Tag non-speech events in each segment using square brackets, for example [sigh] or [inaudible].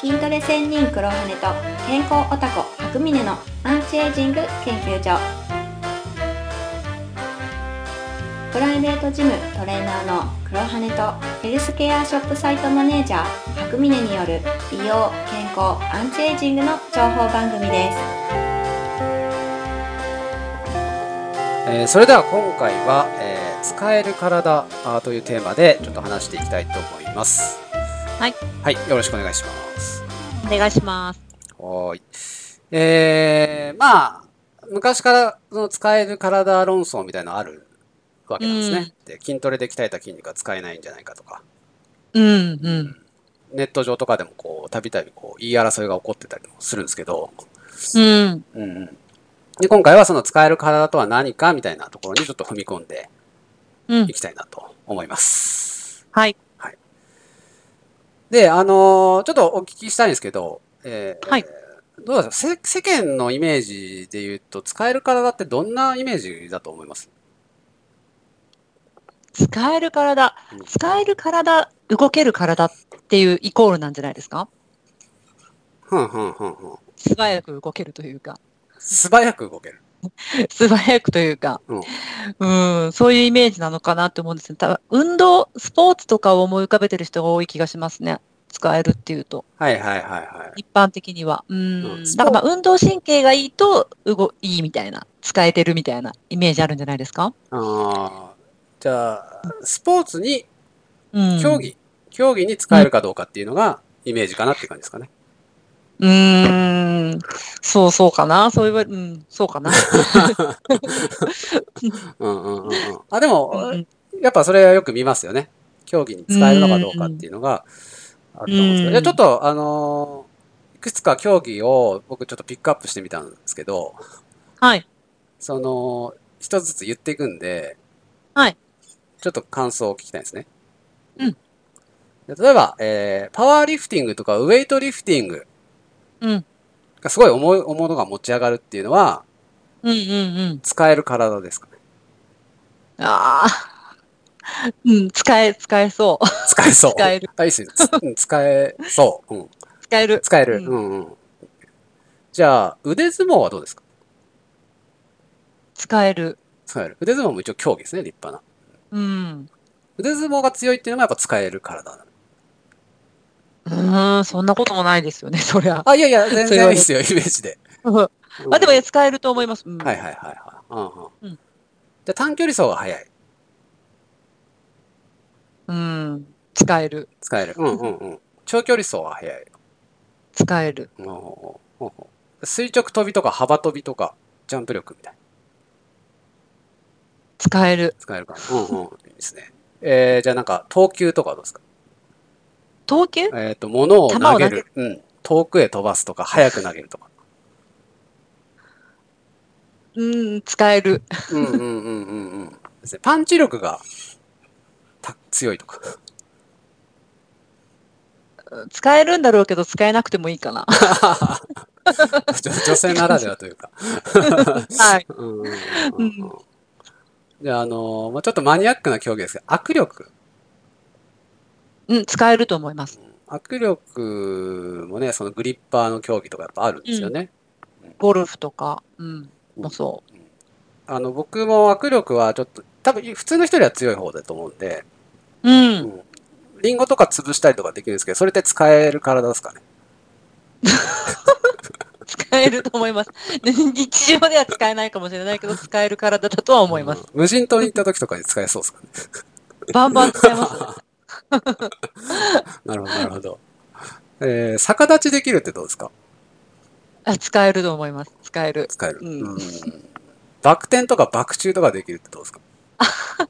筋トレ専任黒羽と健康オタコ白峰のアンチエイジング研究所プライベートジムトレーナーの黒羽とヘルスケアショップサイトマネージャー白峰による美容健康アンチエイジングの情報番組ですえーそれでは今回は、えー使える体というテーマでちょっと話していきたいと思います。はい。はい、よろしくお願いします。お願いします。はーい。えー、まあ、昔からその使える体論争みたいなのあるわけなんですね。で筋トレで鍛えた筋肉が使えないんじゃないかとか、うん、うん。ネット上とかでもこう、たびたびこう、言い争いが起こってたりもするんですけど、うん。うんうん。で、今回はその使える体とは何かみたいなところにちょっと踏み込んでうんい。きたいなと思います。はい。で、あのーちょっとお聞きしたいんですけど、えーはい。どうですか世世間のイメージで言うと、使える体ってどんなイメージだと思います？使える体。うん、使える体、動ける体っていうイコールなんじゃないですか？ふんふんふんふん。素早く動けるというか、素早く動ける。[laughs] 素早くというか、うんうん、そういうイメージなのかなって思うんですね。ただ運動、スポーツとかを思い浮かべてる人が多い気がしますね。使えるっていうと、はいはいはいはい。一般的には。ううんん。だからまあ運動神経がいいと、動、いいみたいな、使えてるみたいなイメージあるんじゃないですか？あーじゃあ、スポーツに、うん。競技、競技に使えるかどうかっていうのがイメージかなっていう感じですかね。うーん、そうそうかな、そう言われ、うん、そうかな。うんうんうんうん。あ、でも、うんやっぱそれはよく見ますよね。競技に使えるのかどうかっていうのがあると思うんですけど。ちょっと、あのーいくつか競技を僕ちょっとピックアップしてみたんですけど、はい、その、一つずつ言っていくんで、はい。ちょっと感想を聞きたいですね。うんで例えば、えーパワーリフティングとかウェイトリフティングうん、がすごい重いものが持ち上がるっていうのは、うん、うん、うん。使える体ですかね。ああ、うん、使え、使えそう。使えそう。使える。あ、いいっす使えそう。うん。使える。使える。ううんんうん。じゃあ、腕相撲はどうですか？使える。使える。腕相撲も一応競技ですね、立派な。うん。腕相撲が強いっていうのがやっぱ使える体だ。うーん、そんなこともないですよね、そりゃ。あ、いやいや、全それはい然いですよ、イメージで。うんうんあ、でも使えると思います。うんはいはいはいはい。うんうんうんじゃあ短距離走が速い。うん、使える。使える。うんうんうん。長距離走は速い。使える。うんうんうんうん垂直跳びとか幅跳びとか、ジャンプ力みたいな。使える。使えるかな。うんうん。いいですね。えー、じゃあなんか、投球とかはどうですか？投球？えっ、と、物を投げ球を投げる。うん。遠くへ飛ばすとか、速く投げるとか。うん、使える。うんうんうんうんうん。ですね。パンチ力がた強いとか。使えるんだろうけど、使えなくてもいいかな。[laughs] 女女性ならではというか。はい。うんうんうんうんじゃあ、あのーまあ、ちょっとマニアックな競技ですけど、握力。うん、使えると思います。握力もね、そのグリッパーの競技とかやっぱあるんですよね。ゴルフとか、うん、もそあの、僕も握力はちょっと、多分普通の人よりは強い方だと思うんで、う。うん。リンゴとか潰したりとかできるんですけど、それって使える体ですかね。[laughs] 使えると思います。日常では使えないかもしれないけど、使える体だとは思います。うん無人島に行った時とかに使えそうですかね。バンバン使えます。[laughs] なるほど、なるほど。えー、逆立ちできるってどうですか？あ使えると思います。使える。使える。うんうんバク転とかバク宙とかできるってどうですか？[laughs]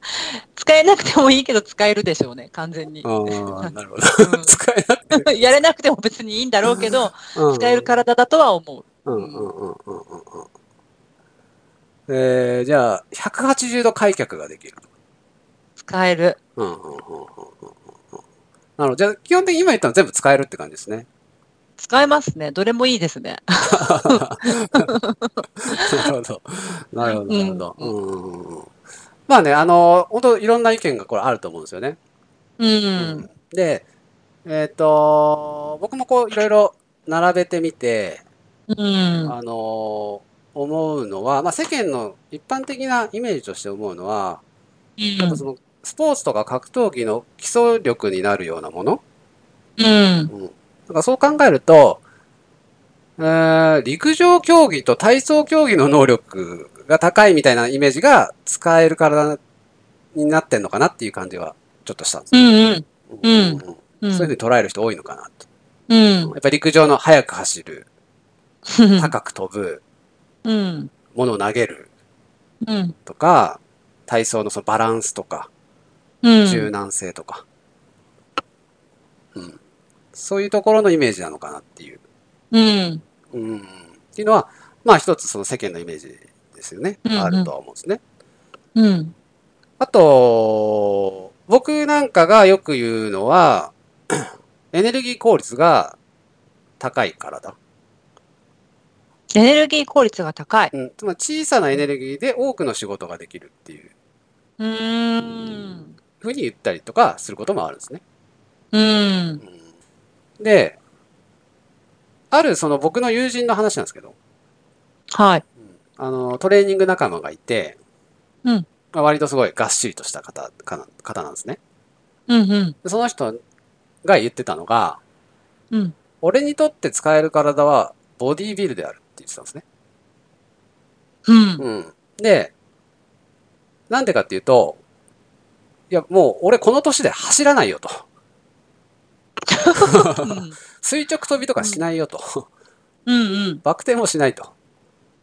使えなくてもいいけど、使えるでしょうね、完全に。ああ、なるほど。[laughs] うん使えなくて。やれなくても別にいいんだろうけど、うん使える体だとは思う。うんうんうんうんうんうん。えー、じゃあ、180度開脚ができる。使える。うんうんうんうんうん。なるほど。じゃあ、基本的に今言ったの全部使えるって感じですね。使えますね。どれもいいですね。なるほど。なるほど、なるほど。うんうんうんまあね、あの、本当いろんな意見がこれあると思うんですよね。うん。で、えっ、と、僕もこういろいろ並べてみて、うん。あの思うのは、まあ、世間の一般的なイメージとして思うのは、やっぱそのスポーツとか格闘技の基礎力になるようなもの、うん。うん、だからそう考えると、えー陸上競技と体操競技の能力が高いみたいなイメージが使える体になってんのかなっていう感じはちょっとしたんですうね。ん。うんうんうん。そういうふうに捉える人多いのかなと。うん。やっぱり陸上の速く走る、[laughs] 高く飛ぶ、うん。物を投げるうん。とか、体操のそのバランスとか、うん。柔軟性とか、うん、そういうところのイメージなのかなっていう。うん。うん、っていうのは、まあ一つその世間のイメージですよね。うんうんあるとは思うんですね。うん。あと、僕なんかがよく言うのは、[clears throat] エネルギー効率が高いからだ。エネルギー効率が高い。うん、つまり小さなエネルギーで多くの仕事ができるっていううーん。ふうに言ったりとかすることもあるんですね。うん。で、あるその僕の友人の話なんですけど、はい。あの、トレーニング仲間がいて、うんまあ割とすごいがっしりとした方かな方なんですね。うんうん。でその人が言ってたのが、うん。俺にとって使える体はボディービルであるって言ってたんですね。うん。うん。で、なんでかっていうと、いや、もう俺この年で走らないよと。垂直跳びとかしないよと。うんうん。バク転もしないと。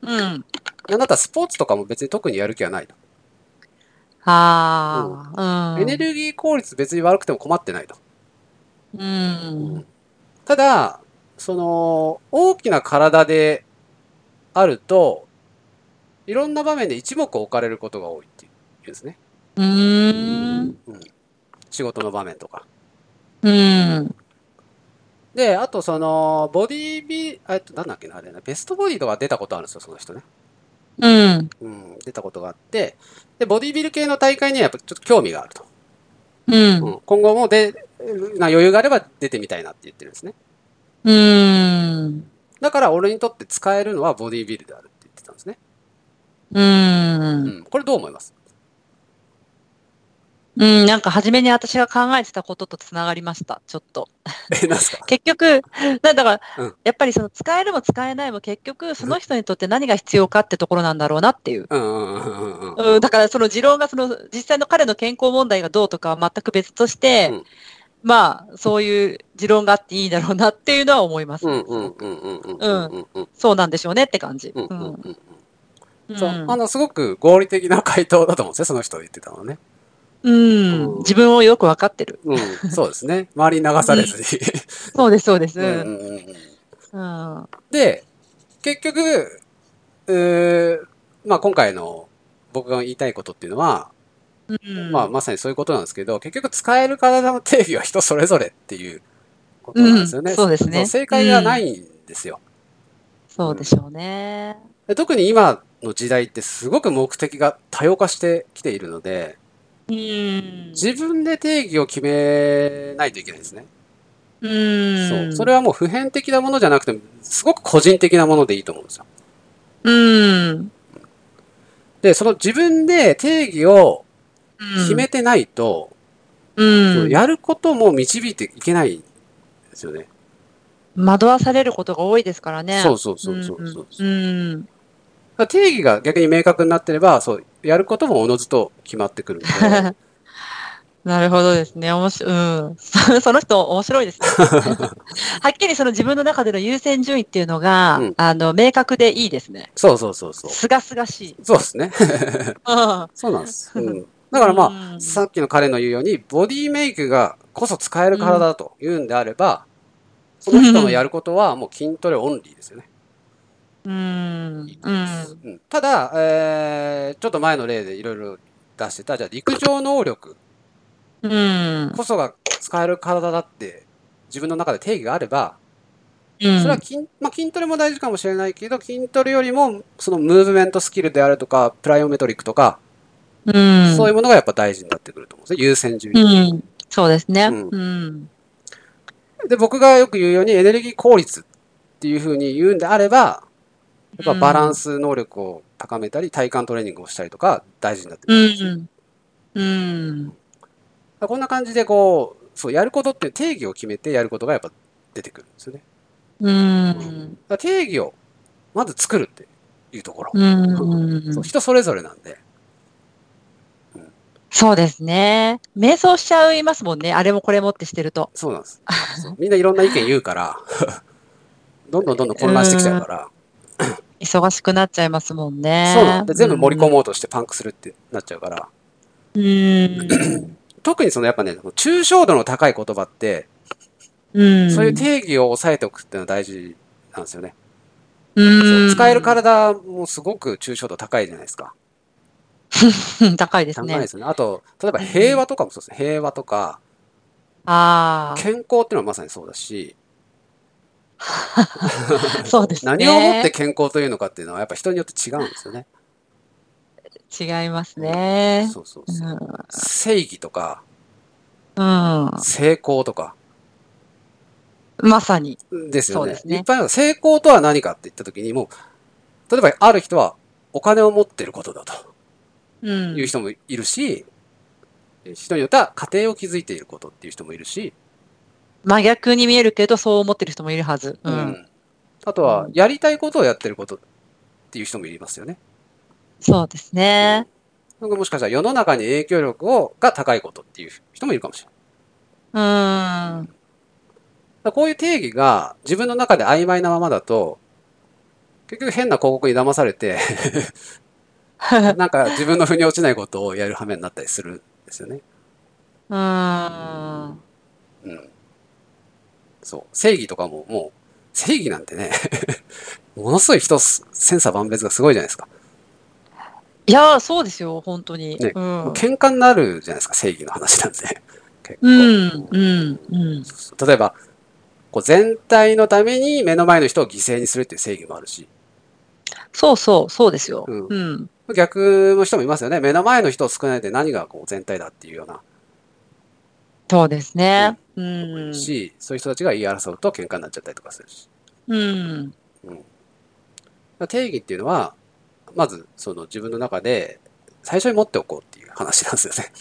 うん。あなたスポーツとかも別に特にやる気はないと。はあ。うん。エネルギー効率別に悪くても困ってないと。うん。ただ、その、大きな体であると、いろんな場面で一目置かれることが多いっていうんですね。うーん。仕事の場面とか。うん。で、あとその、ボディービ、えっと、なんだっけな、あれな、ベストボディとか出たことあるんですよ、その人ね。うん。うん、出たことがあって、で、ボディービル系の大会にはやっぱちょっと興味があると。う。うんん、今後もで、な余裕があれば出てみたいなって言ってるんですね。うん。だから俺にとって使えるのはボディービルであるって言ってたんですね。う。うんん、これどう思います？うん。なんか初めに私が考えてたこととつながりました。ちょっと。え、なんすか？[laughs] 結局、だから、うんやっぱりその使えるも使えないも結局その人にとって何が必要かってところなんだろうなっていう。うんだからその持論がその実際の彼の健康問題がどうとかは全く別として、うんまあそういう持論があっていいだろうなっていうのは思います。うんうんうんうんうんうんうんそうなんでしょうねって感じ。うんうんうんうんうんそう、あの、すごく合理的な回答だと思うんですよ、その人が言ってたのはね。うん自分をよくわかってる。うん、そうですね。周りに流されずに。そうです、そうです。うん。で、結局、うーまあ今回の僕が言いたいことっていうのは、うんまあまさにそういうことなんですけど、結局使える体の定義は人それぞれっていうことなんですよね。うんそうですね正解がないんですよ。そうでしょうね。で特に今の時代ってすごく目的が多様化してきているので、うん。自分で定義を決めないといけないですね。うん。そう。それはもう普遍的なものじゃなくて、すごく個人的なものでいいと思うんですよ。うん。で、その自分で定義を決めてないと、うん。やることも導いていけないんですよね。惑わされることが多いですからね。そうそうそうそうそう。うん。だから定義が逆に明確になってれば、そう、やることもおのずと決まってくるので、[laughs] なるほどですね。面白い。うん。そ [laughs] その人面白いですね。[laughs] はっきりその自分の中での優先順位っていうのが、うんあの、明確でいいですね。そうそうそうそう。すがすがしい。そうですね。うん。そうなんです。うん、だからまあ、うんさっきの彼の言うように、ボディメイクがこそ使える体だというんであれば、その人のやることはもう筋トレオンリーですよね。うん。ただ、えーちょっと前の例でいろいろ出してた、じゃあ陸上能力うん。こそが使える体だって自分の中で定義があれば、うん。それは筋,、まあ、筋トレも大事かもしれないけど、筋トレよりもそのムーブメントスキルであるとか、プライオメトリックとか、うん。そういうものがやっぱ大事になってくると思うんですね。優先順位。うん。そうですね。うんうん。で、僕がよく言うようにエネルギー効率っていうふうに言うんであれば、やっぱバランス能力を高めたり、体幹トレーニングをしたりとか大事になってくうるんですよ。ん。うん。こんな感じでこう、そう、やることって定義を決めてやることがやっぱ出てくるんですよね。うん。定義をまず作るっていうところ。うんそう。人それぞれなんで。そうですね。瞑想しちゃいますもんね。あれもこれもってしてると。そうなんです。みんないろんな意見言うから、[laughs] どんどんどんどん混乱してきちゃうから。忙しくなっちゃいますもんね。そうなんで全部盛り込もうとしてパンクするってなっちゃうから。うん。[clears throat] 特にそのやっぱね、抽象度の高い言葉って、うん。そういう定義を押さえておくっていうのは大事なんですよね。うん。使える体もすごく抽象度高いじゃないですか。う [laughs] ん高いですね高いで。すよね。あと、例えば平和とかもそうですね。平和とか、あ健康っていうのはまさにそうだし、あ。[laughs] そうですね。何をもって健康というのかっていうのはやっぱ人によって違うんですよね。違いますね。そうそうそう。正義とか、うん。成功とか、まさに。ですよね。そうですねいっぱいある成功とは何かって言ったときにもう、例えばある人はお金を持ってることだとうんいう人もいるし、人によっては家庭を築いていることっていう人もいるし、真逆に見えるけど、そう思ってる人もいるはず。う。うんんあとはやりたいことをやってることっていう人もいますよね。そうですね。なんかもしかしたら世の中に影響力をが高いことっていう人もいるかもしれない。うん。こういう定義が自分の中で曖昧なままだと、結局変な広告に騙されて、[laughs] なんか自分の腑に落ちないことをやる羽目になったりするんですよね。うん。うん。そう。正義とかももう、正義なんてね、[laughs] ものすごい人、千差万別がすごいじゃないですか。いやー、そうですよ、本当に。ねうん。喧嘩になるじゃないですか、正義の話なんで。結構。うん、うん、うん。例えば、こう全体のために目の前の人を犠牲にするっていう正義もあるし、そうそう、そうですよ。うんうん。逆の人もいますよね。目の前の人を少ないで何がこう全体だっていうような、そうですね。うん。し、そういう人たちが言い争うと喧嘩になっちゃったりとかするし。うん。だから定義っていうのは、まずその自分の中で最初に持っておこうっていう話なんですよね。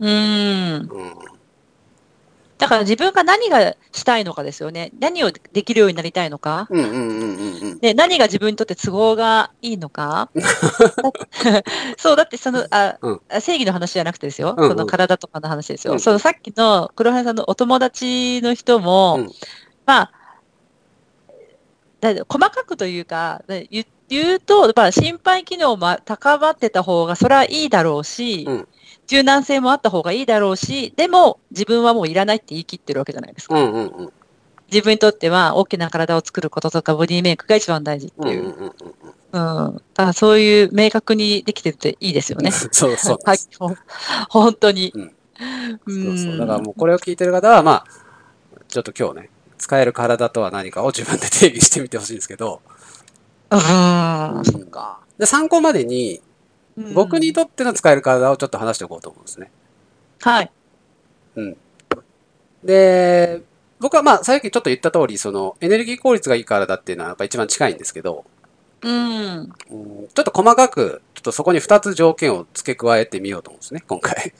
うん。うん。だから自分が何がしたいのかですよね。何をできるようになりたいのか。うんうんうんうんうん。で、何が自分にとって都合がいいのか。そう、だってその、あ、うんあ正義の話じゃなくてですよ。うんうんその体とかの話ですよ。うんそのさっきの黒羽さんのお友達の人も、うんまあ、だ細かくというか、言うと、まあ、心肺機能も高まってた方がそれはいいだろうし、うん柔軟性もあった方がいいだろうし、でも自分はもういらないって言い切ってるわけじゃないですか。うんうんうん。自分にとっては大きな体を作ることとかボディメイクが一番大事ってうんいうう。んうんうん。うん。だそういう明確にできてるっていいですよね。[laughs] そうそう。はい。本当に。うんうんそうそう。だからもうこれを聞いてる方は、まあ、ちょっと今日ね、使える体とは何かを自分で定義してみてほしいんですけど、うん。で参考までに、うん僕にとっての使える体をちょっと話しておこうと思うんですね。はい。で、僕はまあ、さっきちょっと言った通り、その、エネルギー効率がいい体っていうのはやっぱ一番近いんですけど、うん。うんちょっと細かく、ちょっとそこに2つ条件を付け加えてみようと思うんですね、今回。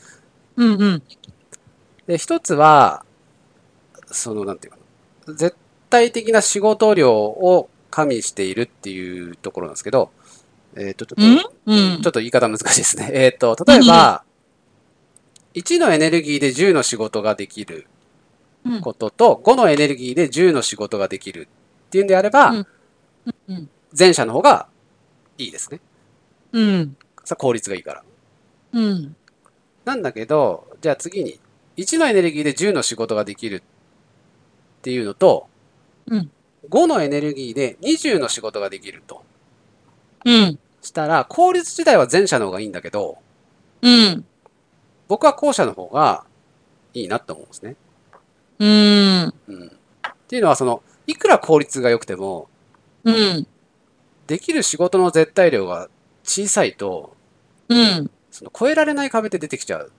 うんうん。で、一つは、その、なんていうかな、絶対的な仕事量を加味しているっていうところなんですけど、えっ、と、ちょっと、うん？うんちょっと言い方難しいですね。[laughs] えっ、と、例えば、1のエネルギーで10の仕事ができるうんことと、5のエネルギーで10の仕事ができるっていうんであれば、うんうん前者の方がいいですね。うん。さ効率がいいから。うん。なんだけど、じゃあ次に、1のエネルギーで10の仕事ができるっていうのと、うん5のエネルギーで20の仕事ができるとうん。したら、効率自体は前者の方がいいんだけど、うん。僕は後者の方がいいなと思うんですね。うん。うん。っていうのは、その、いくら効率が良くても、うん。できる仕事の絶対量が小さいと、うん。その超えられない壁って出てきちゃう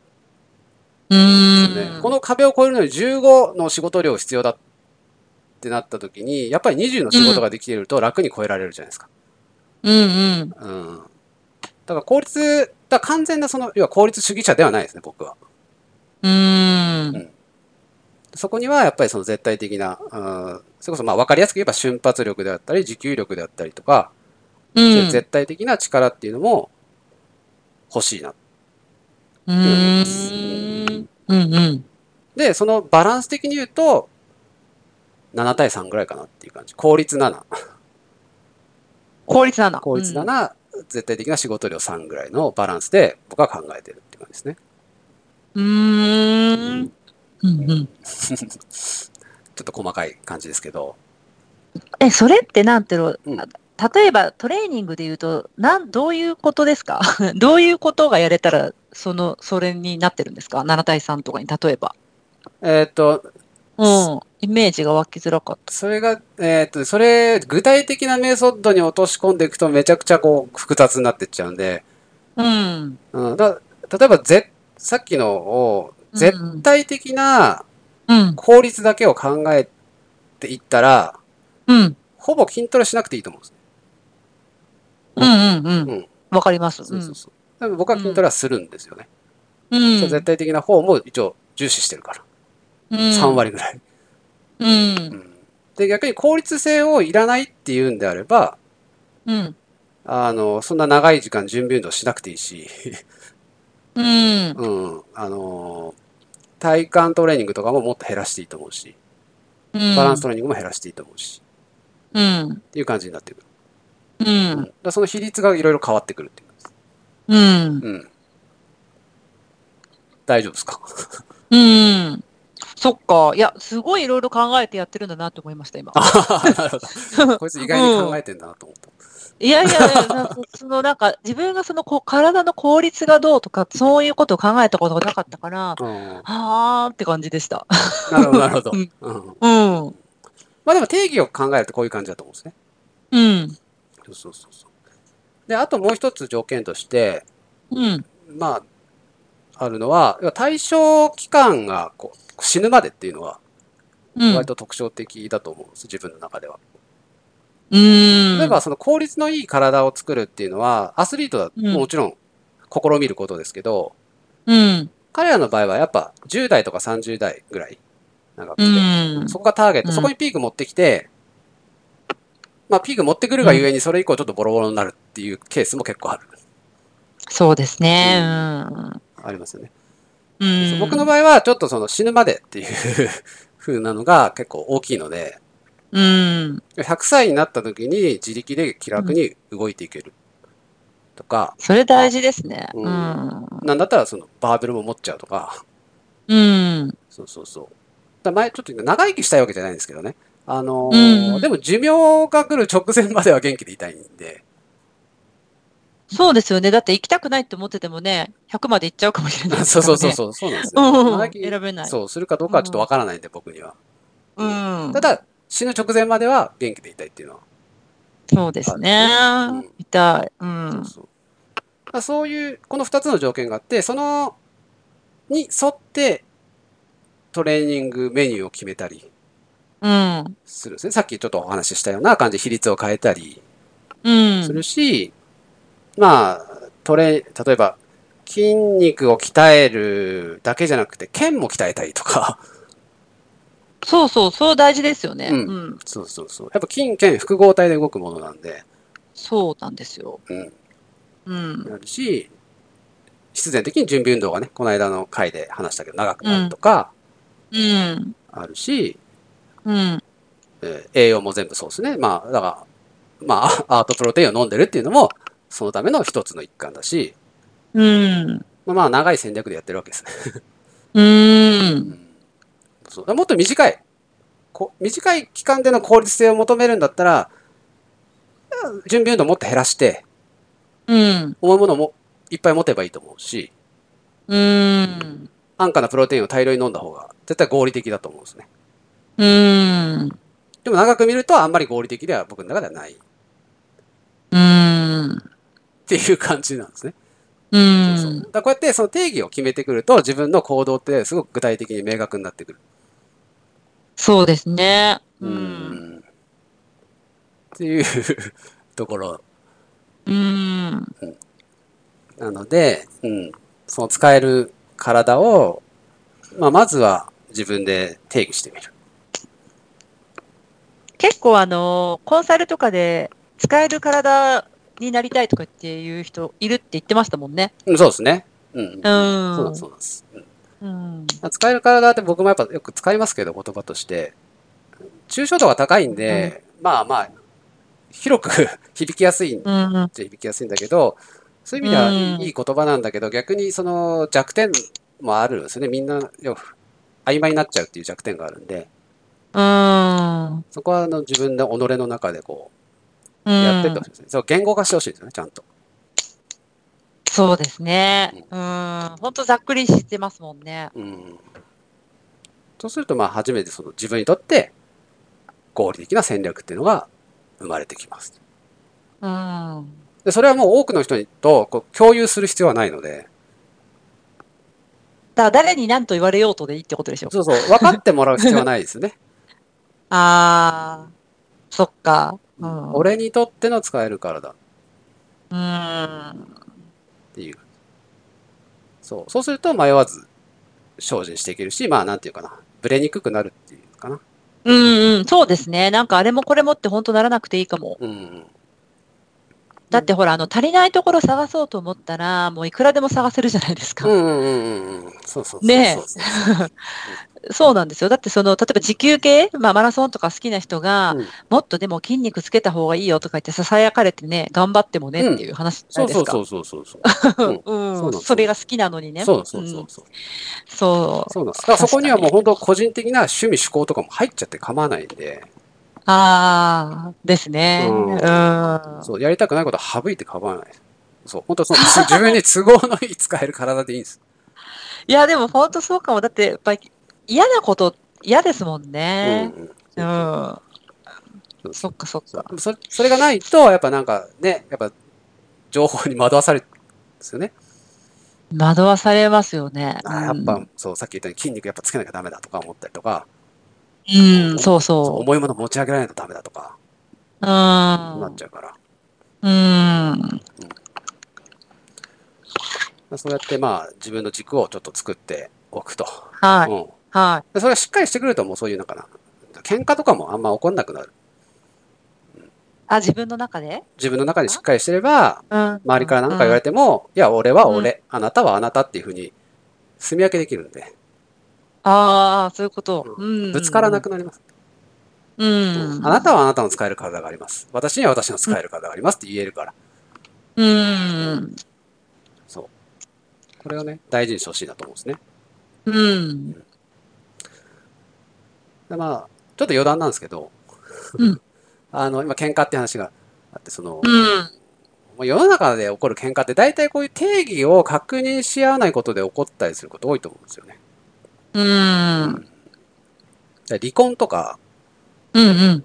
うんね。この壁を超えるのに15の仕事量必要だっってなった時に、やっぱり20の仕事ができていると楽に超えられるじゃないですか。うんうん。うん。だから効率、だ完全なその、要は効率主義者ではないですね、僕は。うーん。そこにはやっぱりその絶対的な、うん、それこそまあ分かりやすく言えば瞬発力であったり、持久力であったりとか、う。ん絶対的な力っていうのも欲しいな。うーん。うんうん。で、そのバランス的に言うと、7対3ぐらいかなっていう感じ。効率7。効率7。効率7、絶対的な仕事量3ぐらいのバランスで僕は考えてるって感じですね。うん。うーん。うんうん。[laughs] ちょっと細かい感じですけど。え、それってなんていうの、うん例えばトレーニングで言うと、なん、どういうことですか？[laughs] どういうことがやれたら、その、それになってるんですか ?7 対3とかに、例えば。えっ、と、うん。イメージが湧きづらかった。それが、えっ、と、それ、具体的なメソッドに落とし込んでいくとめちゃくちゃこう、複雑になっていっちゃうんで、うん。うん、だ例えば、ぜ、さっきのを、絶対的なうん。効率だけを考えていったら、うん。ほぼ筋トレしなくていいと思うんです。うんうんううんん。わかります。そうそうそう。でも僕は筋トレはするんですよね。うん。絶対的な方も一応重視してるから。うん3。割ぐらい。うん。うんで、逆に効率性をいらないっていうんであれば、うん。あの、そんな長い時間準備運動しなくていいし、うん。うん、あの、体幹トレーニングとかももっと減らしていいと思うし、バランストレーニングも減らしていいと思うし、うん。っていう感じになってくる。ううんだその比率がいろいろ変わってくるっていう。うん。うん。大丈夫ですか？[laughs] うん。そっか。いや、すごいいろいろ考えてやってるんだなって思いました、今。なるほど。[laughs] こいつ意外に考えてんだなと思った。いやいやいや、なそのなんか、自分がそのこう体の効率がどうとか、そういうことを考えたことがなかったから、うんはーって感じでした。なるほど、なるほど。[laughs] うんうんうん。まあでも定義を考えるとこういう感じだと思うんですね。うん。そうそうそうそう。で、あともう一つ条件として、うん。まあ、あるのは、要は対象期間がこう死ぬまでっていうのは、うん。割と特徴的だと思うんです、自分の中では。うん。例えば、その効率のいい体を作るっていうのは、アスリートはうんもちろん試みることですけど、うん。彼らの場合はやっぱ10代とか30代ぐらい長くうて、ん。そこがターゲット、うんそこにピーク持ってきて、まあピーク持ってくるがゆえにそれ以降ちょっとボロボロになるっていうケースも結構ある。そうですね。ありますよね。うん。うん。僕の場合はちょっとその死ぬまでっていう [laughs] 風なのが結構大きいので、うん。100歳になった時に自力で気楽に動いていけるとか、それ大事ですね。ううんん。なんだったらそのバーベルも持っちゃうとか、うん。そうそうそう。だ前ちょっと長生きしたいわけじゃないんですけどね。あのーうんでも寿命が来る直前までは元気でいたいんで、そうですよね。だって行きたくないって思っててもね、100まで行っちゃうかもしれないです [laughs] そう。そうそうそう、そうなんですよ。うん選べないそう、するかどうかはちょっとわからないんで、僕には。うん。ただ、死ぬ直前までは元気でいたいっていうのは。そうですねうん。痛い。う。そうんそう。だからそういう、この2つの条件があって、その、に沿って、トレーニングメニューを決めたりうん。するんですね。さっきちょっとお話ししたような感じで比率を変えたりうん。するし、まあ、トレ、例えば、筋肉を鍛えるだけじゃなくて、腱も鍛えたりとか、そうそう、そう大事ですよね。ううんん。そうそうそう。やっぱ筋腱複合体で動くものなんで、そうなんですよ。うん。うん。なるし、必然的に準備運動がね、この間の回で話したけど長くなるとかうん。あるし、うん。えー栄養も全部そうですね。まあ、だから、まあ、[laughs] アートプロテインを飲んでるっていうのも、そのための一つの一環だし、うん。まあ、まあ長い戦略でやってるわけですね。うん。そうもっと短いこ、短い期間での効率性を求めるんだったら、準備運動もっと減らして、うん。重いものもいっぱい持てばいいと思うし、うん。安価なプロテインを大量に飲んだ方が絶対合理的だと思うんですね。うん。でも長く見るとあんまり合理的では僕の中ではないっうん。ていう感じなんですね。うそうそう。んだこうやってその定義を決めてくると自分の行動ってすごく具体的に明確になってくる。そうですね。う。うんん。っていうところうん。なので、うん。その使える体を、まあ、まずは自分で定義してみる。結構あの、コンサルとかで使える体になりたいとかっていう人いるって言ってましたもんね。うん、そうですね。うん。うん。そうなんそうなんです。うんうん。使える体って僕もやっぱよく使いますけど、言葉として。抽象度が高いんで、まあまあ、広く [laughs] 響きやすいんうん。っちゃ響きやすいんだけど、そういう意味ではいい,、うんいい言葉なんだけど、逆にその弱点もあるんですよね。みんな曖昧になっちゃうっていう弱点があるんで、うん。そこはあの自分で己の中でこうう、やってってほんしいですね。そう、言語化してほしいですよね、ちゃんと。そうですね。うん。本当ざっくりしてますもんね。うん。そうすると、まあ、初めてその自分にとって合理的な戦略っていうのが生まれてきます。うん。で、それはもう多くの人にとこう共有する必要はないので、だ誰に何と言われようとでいいってことでしょ。そうそう、分かってもらう必要はないですよね。[laughs] ああ、そっか。うん。俺にとっての使える体っうん。ていう。そう。そうすると迷わず精進していけるし、まあ、なんていうかな。ブレにくくなるっていうかな。うんうん、そうですね。なんかあれもこれもって本当ならなくていいかも。うん。だってほら、あの、足りないところ探そうと思ったら、もういくらでも探せるじゃないですか。うんうんうんうんうん。そうそうそうそう。ねえそうなんですよ。だってその、例えば持久系、まあマラソンとか好きな人が、うんもっとでも筋肉つけた方がいいよとか言って囁かれてね、頑張ってもねっていう話じゃないですか。そうそうそうそうそう。うんうんそれが好きなのにね。そうそうそううんそう。そう。そうなんです。だからそこにはもう本当個人的な趣味思考とかも入っちゃって構わないんで、ああ、ですね。ううんん。そう、やりたくないことは省いて構わない。そう、本当そのつ自分に都合のいい使える体でいいんです。いや、でも本当そうかも。だって、やっぱり嫌なこと嫌ですもんうんね。うんうそん。うそっかそっか。そそれがないと、やっぱなんかね、やっぱ情報に惑わされるんですよね。惑わされますよね。あーやっぱ、そう、さっき言ったように筋肉やっぱつけなきゃダメだとか思ったりとか、うん、うん、そうそうそ重いもの持ち上げられないとダメだとか、う。うん。なっちゃうから。うん。そうやってまあ自分の軸をちょっと作っておくと。はい。うんはでそれがしっかりしてくるともうそういうなんかな、喧嘩とかもあんま起こんなくなる。い。あ、自分の中で？自分の中でしっかりしてれば、うん。周りから何か言われても、いや、俺は俺、あなたはあなたっていうふうに、住み分けできるんで、ああ、そういうこと。うん。ぶつからなくなります。うん。あなたはあなたの使える体があります。私には私の使える体がありますって言えるから。うん。そう。これをね、大事にしてほしいなと思うんですね。うん。でまあ、ちょっと余談なんですけど、うん [laughs] あの、今喧嘩って話があって、その、うん。世の中で起こる喧嘩って大体こういう定義を確認し合わないことで起こったりすること多いと思うんですよね。うん。で離婚とか、うん。うん。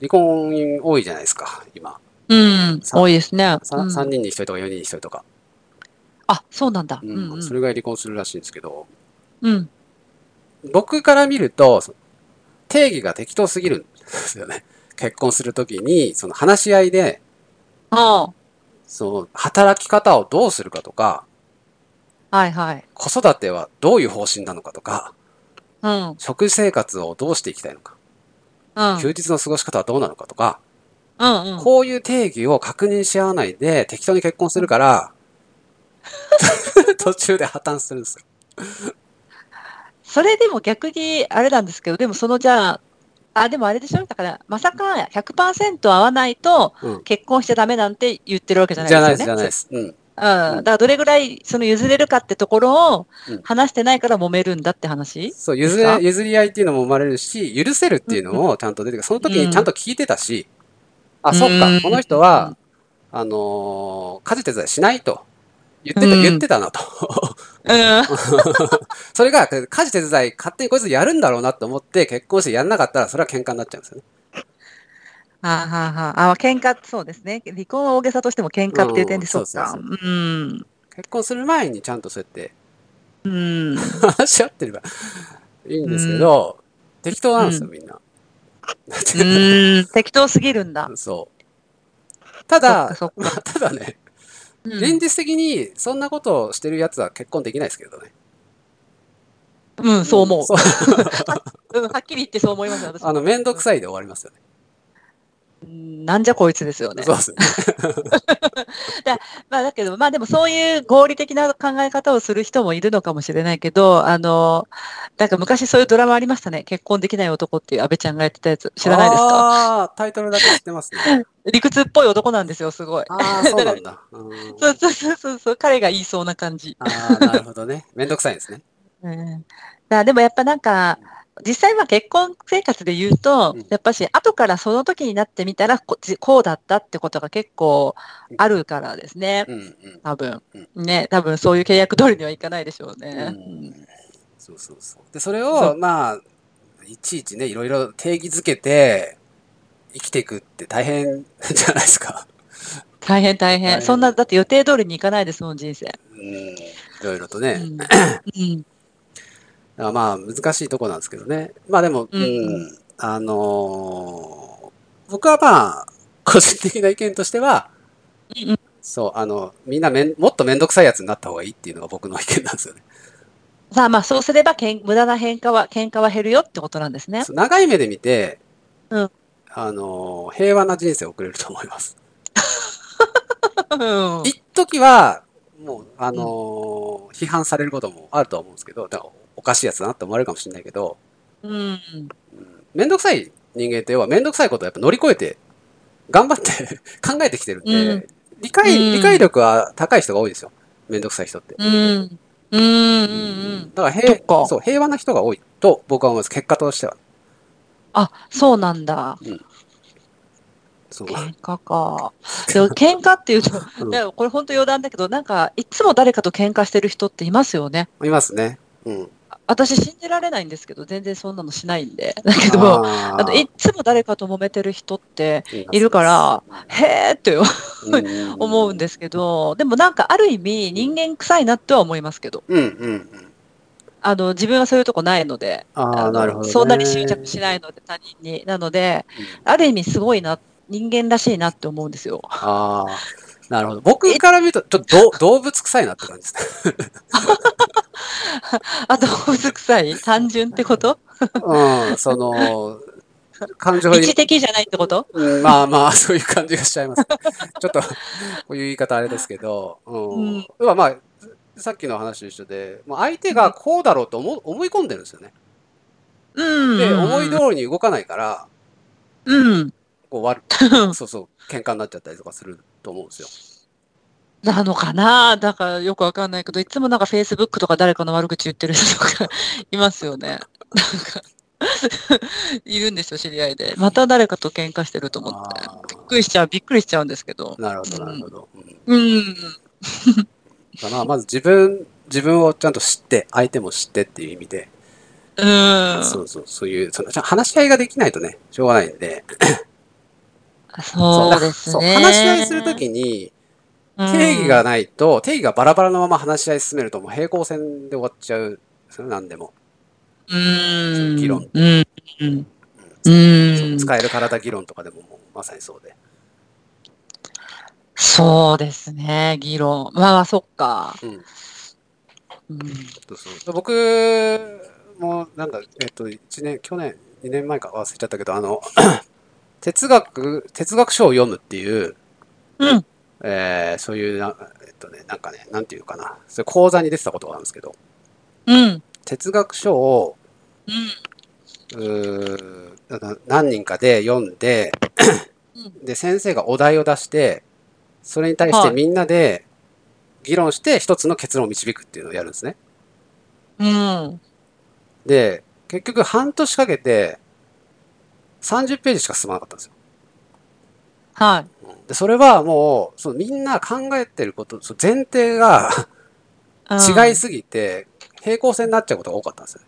離婚多いじゃないですか、今。うん。さ多いですね。3, うん人に1人とか4人に1人とか。あ、そうなんだ。ううんん。うんそれぐらい離婚するらしいんですけど、うん。僕から見ると、そ定義が適当すぎるんですよね。結婚するときに、その話し合いで、あその働き方をどうするかとか、あ。はいはい。子育てはどういう方針なのかとか、うん。食生活をどうしていきたいのか、うん。休日の過ごし方はどうなのかとか、うんうん。こういう定義を確認し合わないで適当に結婚するから、[laughs] 途中で破綻するんですよ。それでも逆にあれなんですけど、でもそのじゃあ、あ、でもあれでしょ？だから、まさか100%合わないとうん結婚しちゃダメなんて言ってるわけじゃないじゃないです、ですよね。じゃないです。うん。うん。だからどれぐらいその譲れるかってところをうん話してないから揉めるんだって話？そう、譲ですか？れ、譲り合いっていうのも生まれるし、許せるっていうのもちゃんと出てくる。その時にちゃんと聞いてたし、あ、そっかうん、この人は、あのー家事手伝いしないと。言ってた、うん言ってたなと。うん。[laughs] それが、家事手伝い勝手にこいつやるんだろうなと思って結婚してやんなかったら、それは喧嘩になっちゃうんですよね。はあ、はあはあ、あ、喧嘩、そうですね。離婚は大げさとしても喧嘩っていう点でうんそうか。そうん。結婚する前にちゃんとそうやってうん。話し合ってればいいんですけど、適当なんですよ、みんな。うーん、適当すぎるんだ。[laughs] そう。ただ、まあ [laughs] ただね、うん現実的にそんなことをしてるやつは結婚できないですけどね。うん、そう思う。そううん、[laughs] はっきり言ってそう思います、私もあの、めんどくさいで終わりますよね。うんなんじゃこいつですよね。そうですね。[laughs] まあだけど、まあでもそういう合理的な考え方をする人もいるのかもしれないけど、あの、なんか昔そういうドラマありましたね。結婚できない男っていう安倍ちゃんがやってたやつ。知らないですか？ああ、タイトルだけ知ってますね。[laughs] 理屈っぽい男なんですよ、すごい。ああ、そうなんだ。[laughs] うんそうそうそうそう彼が言いそうな感じ。ああ、なるほどね。めんどくさいんですね。うん、だでもやっぱなんか、実際は結婚生活で言うと、うんやっぱし後からその時になってみたらここうだったってことが結構あるからですね。多分う。ね、多分そういう契約通りにはいかないでしょうね。うんそうそうそう。で、それを、まあ、いちいちね、いろいろ定義づけて、生きていくって大変 [laughs] じゃないですか。大変大変。そんな、だって予定通りにいかないですもん、人生。うん。いろいろとうね。ん。うん [laughs] だからまあ、難しいとこなんですけどね。まあでも、うんうん。あのー僕はまあ、[laughs] 個人的な意見としては、うんそう、あの、みんなめんもっとめんどくさいやつになった方がいいっていうのが僕の意見なんですよね。さあまあそうすればけん無駄な喧嘩は、喧嘩は減るよってことなんですね。長い目で見て、うんあのー平和な人生を送れると思います。うん一時は、もう、あのー批判されることもあるとは思うんですけど、だからおかしいやつだなって思われるかもしれないけど、うん。めんどくさい人間って要はめんどくさいことをやっぱ乗り越えて、頑張って [laughs] 考えてきてるんで、うん理解、うん理解力は高い人が多いですよ。めんどくさい人って。うん。うん。うん。うん。だから平かそう平和な人が多いと僕は思います。結果としては。あ、そうなんだ。そう。喧嘩か。でも喧嘩っていうと、[laughs] うんいやこれ本当余談だけど、なんか、いつも誰かと喧嘩してる人っていますよね。いますね。うん。私信じられないんですけど、全然そんなのしないんで。だけど、ああのいつも誰かと揉めてる人っているから、へーってうん思うんですけど、でもなんかある意味人間臭いなっては思いますけど、うんうんうん。あの自分はそういうとこないので、あのなるほど、ね。そんなに執着しないので他人に。なので、ある意味すごいな、人間らしいなって思うんですよ。ああ、なるほど。僕から見ると、ちょっとど [laughs] 動物臭いなって感じですね。[laughs] あ、動物臭い？単純ってこと？うん、その、感情に一時的じゃないってこと？うんまあまあ、そういう感じがしちゃいます。ちょっと、こういう言い方あれですけど、うん。うんまあ、さっきの話と一緒で、もう相手がこうだろうと思う思い込んでるんですよね。うん。で、思い通りに動かないから、うん。こう悪 [laughs] そうそう、喧嘩になっちゃったりとかすると思うんですよ。なのかなだからよくわかんないけど、いつもなんか Facebook とか誰かの悪口言ってる人とかいますよね。なんか、いるんですよ、知り合いで。また誰かと喧嘩してると思って。あびっくりしちゃう、びっくりしちゃうんですけどー。なるほど、なるほど。うんうん。だからまず自分、自分をちゃんと知って、相手も知ってっていう意味で、うん。そうそう、そういう、その話し合いができないとね、しょうがないんで、そうですそうね。話し合いするときに、定義がないと、定義がバラバラのまま話し合い進めるともう平行線で終わっちゃう。それなんでも。うん。議論うん。うん。使える体議論とかでももうまさにそうで。そうですね、議論。まあまあ、そっか。うん。うん。そうそう僕もなんか、えっと、1年、去年、2年前か忘れちゃったけど、あの、[coughs] 哲学、哲学書を読むっていう、うん。えーそういうな、えっとね、なんかね、なんていうかな、それ講座に出てたことがあるんですけど、うん。哲学書を、うん。う何人かで読んで、で、先生がお題を出して、それに対してはいみんなで議論して一つの結論を導くっていうのをやるんですね。うん。で、結局半年かけて30ページしか進まなかったんですよ。はい。で、それはもう、そのみんな考えてること、その前提がうん違いすぎて、平行線になっちゃうことが多かったんですよ。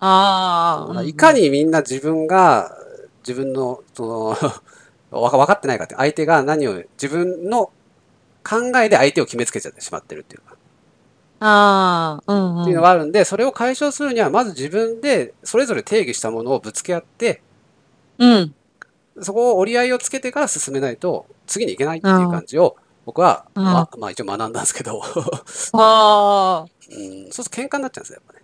ああ。いかにみんな自分が、自分の、その、[laughs] わか分かってないかって、相手が何を、自分の考えで相手を決めつけちゃってしまってるっていうか。ああ、うんうん。っていうのがあるんで、それを解消するには、まず自分でそれぞれ定義したものをぶつけ合って、うん。そこを折り合いをつけてから進めないと、次に行けないっていう感じを、僕は、うんまあ、まあ一応学んだんですけど、[laughs] ああ。うん、そうすると喧嘩になっちゃうんですよ、やっぱね。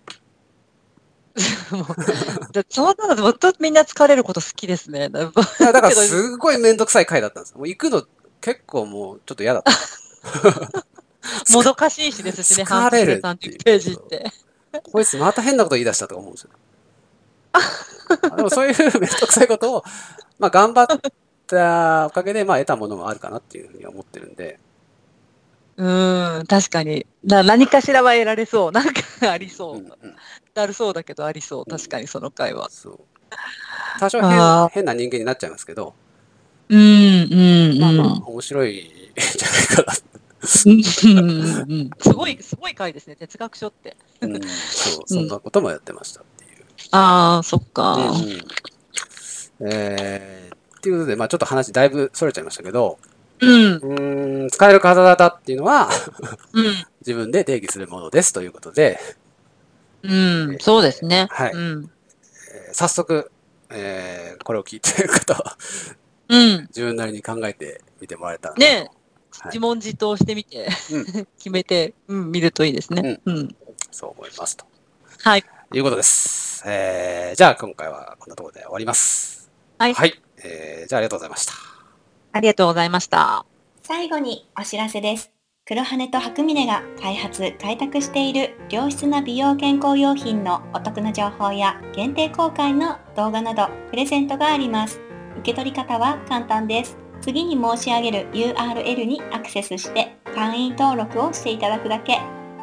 [laughs] そうなのずっとみんな疲れること好きですね。[laughs] だからすごいめんどくさい回だったんですよ。もう行くの結構もうちょっと嫌だった。もどかしいしですしね、疲れる半っていう年で30ページって。こいつまた変なこと言い出したとか思うんですよ。でもそういうめんどくさいことを、まあ頑張ったおかげで、まあ得たものもあるかなっていうふうに思ってるんで、うん、確かに。な何かしらは得られそう。なんかありそうう。んうん、だるそうだけどありそう。確かにその回は。そう。多少あ変ー変な人間になっちゃいますけど、うん、うん、まあうん。まあ面白いんじゃないかな。うんうんうんすごい、すごい回ですね、哲学書って。うん、そう、そんなこともやってましたっていう。ああ、そっか。うんうんえーっていうことで、まあちょっと話だいぶそれちゃいましたけど、うん、うーん、使える体っていうのはうん、[laughs] 自分で定義するものですということで、うん、そうですね。はいうん、えー早速、えーこれを聞いている方はうん。自分なりに考えてみてもらえたらねはい自問自答してみて、うん [laughs] 決めて、うん、見るといいですね。うん。そう思いますとはい。いうことです。えーじゃあ今回はこんなところで終わります。はいはい。えーじゃあありがとうございました。ありがとうございました。最後にお知らせです。黒羽と白峰が開発・開拓している良質な美容健康用品のお得な情報や限定公開の動画などプレゼントがあります。受け取り方は簡単です。次に申し上げる URL にアクセスして会員登録をしていただくだけ。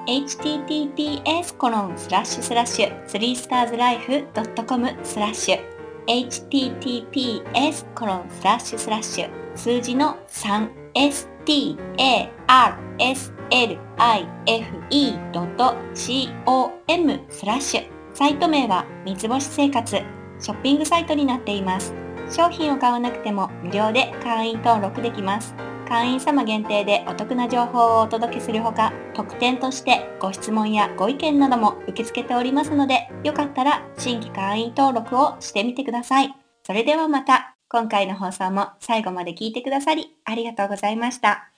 https コロンスラッシュスラッシュ 3starslife.com スラッシュ https コロンスラッシュスラッシュ数字の 3starslife.com スラッシュサイト名は三つ星生活ショッピングサイトになっています。商品を買わなくても無料で会員登録できます。会員様限定でお得な情報をお届けするほか特典としてご質問やご意見なども受け付けておりますのでよかったら新規会員登録をしてみてください。それではまた今回の放送も最後まで聞いてくださりありがとうございました。